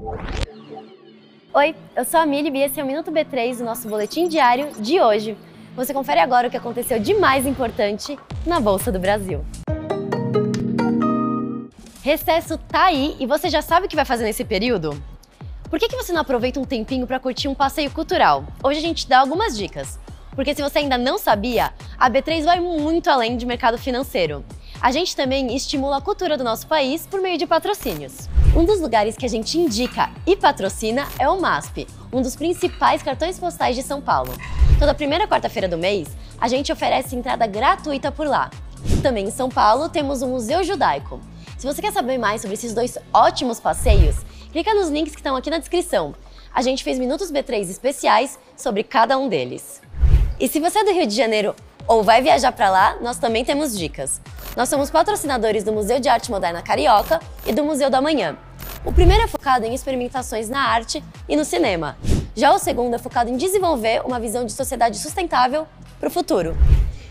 Oi, eu sou a Mili e esse é o Minuto B3 do nosso boletim diário de hoje. Você confere agora o que aconteceu de mais importante na Bolsa do Brasil. Recesso tá aí e você já sabe o que vai fazer nesse período? Por que, que você não aproveita um tempinho para curtir um passeio cultural? Hoje a gente dá algumas dicas. Porque se você ainda não sabia, a B3 vai muito além de mercado financeiro. A gente também estimula a cultura do nosso país por meio de patrocínios. Um dos lugares que a gente indica e patrocina é o MASP, um dos principais cartões postais de São Paulo. Toda primeira quarta-feira do mês, a gente oferece entrada gratuita por lá. Também em São Paulo temos o Museu Judaico. Se você quer saber mais sobre esses dois ótimos passeios, clica nos links que estão aqui na descrição. A gente fez Minutos B3 especiais sobre cada um deles. E se você é do Rio de Janeiro ou vai viajar para lá, nós também temos dicas. Nós somos patrocinadores do Museu de Arte Moderna Carioca e do Museu da Manhã. O primeiro é focado em experimentações na arte e no cinema. Já o segundo é focado em desenvolver uma visão de sociedade sustentável para o futuro.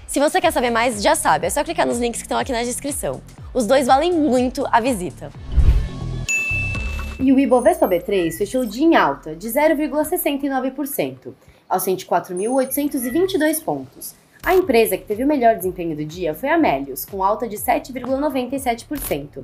Se você quer saber mais, já sabe, é só clicar nos links que estão aqui na descrição. Os dois valem muito a visita. E o Ibovespa B3 fechou o dia em alta, de 0,69%, aos 104.822 pontos. A empresa que teve o melhor desempenho do dia foi a Melius, com alta de 7,97%.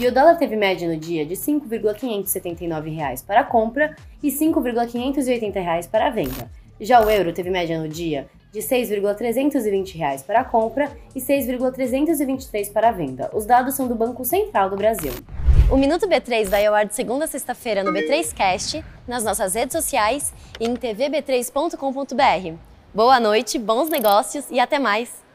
E o dólar teve média no dia de R$ 5,579 para a compra e R$ 5,580 para a venda. Já o euro teve média no dia de R$ 6,320 para a compra e R$ 6,323 para a venda. Os dados são do Banco Central do Brasil. O Minuto B3 vai ao ar de segunda a sexta-feira no B3Cast, nas nossas redes sociais e em tvb3.com.br. Boa noite, bons negócios e até mais!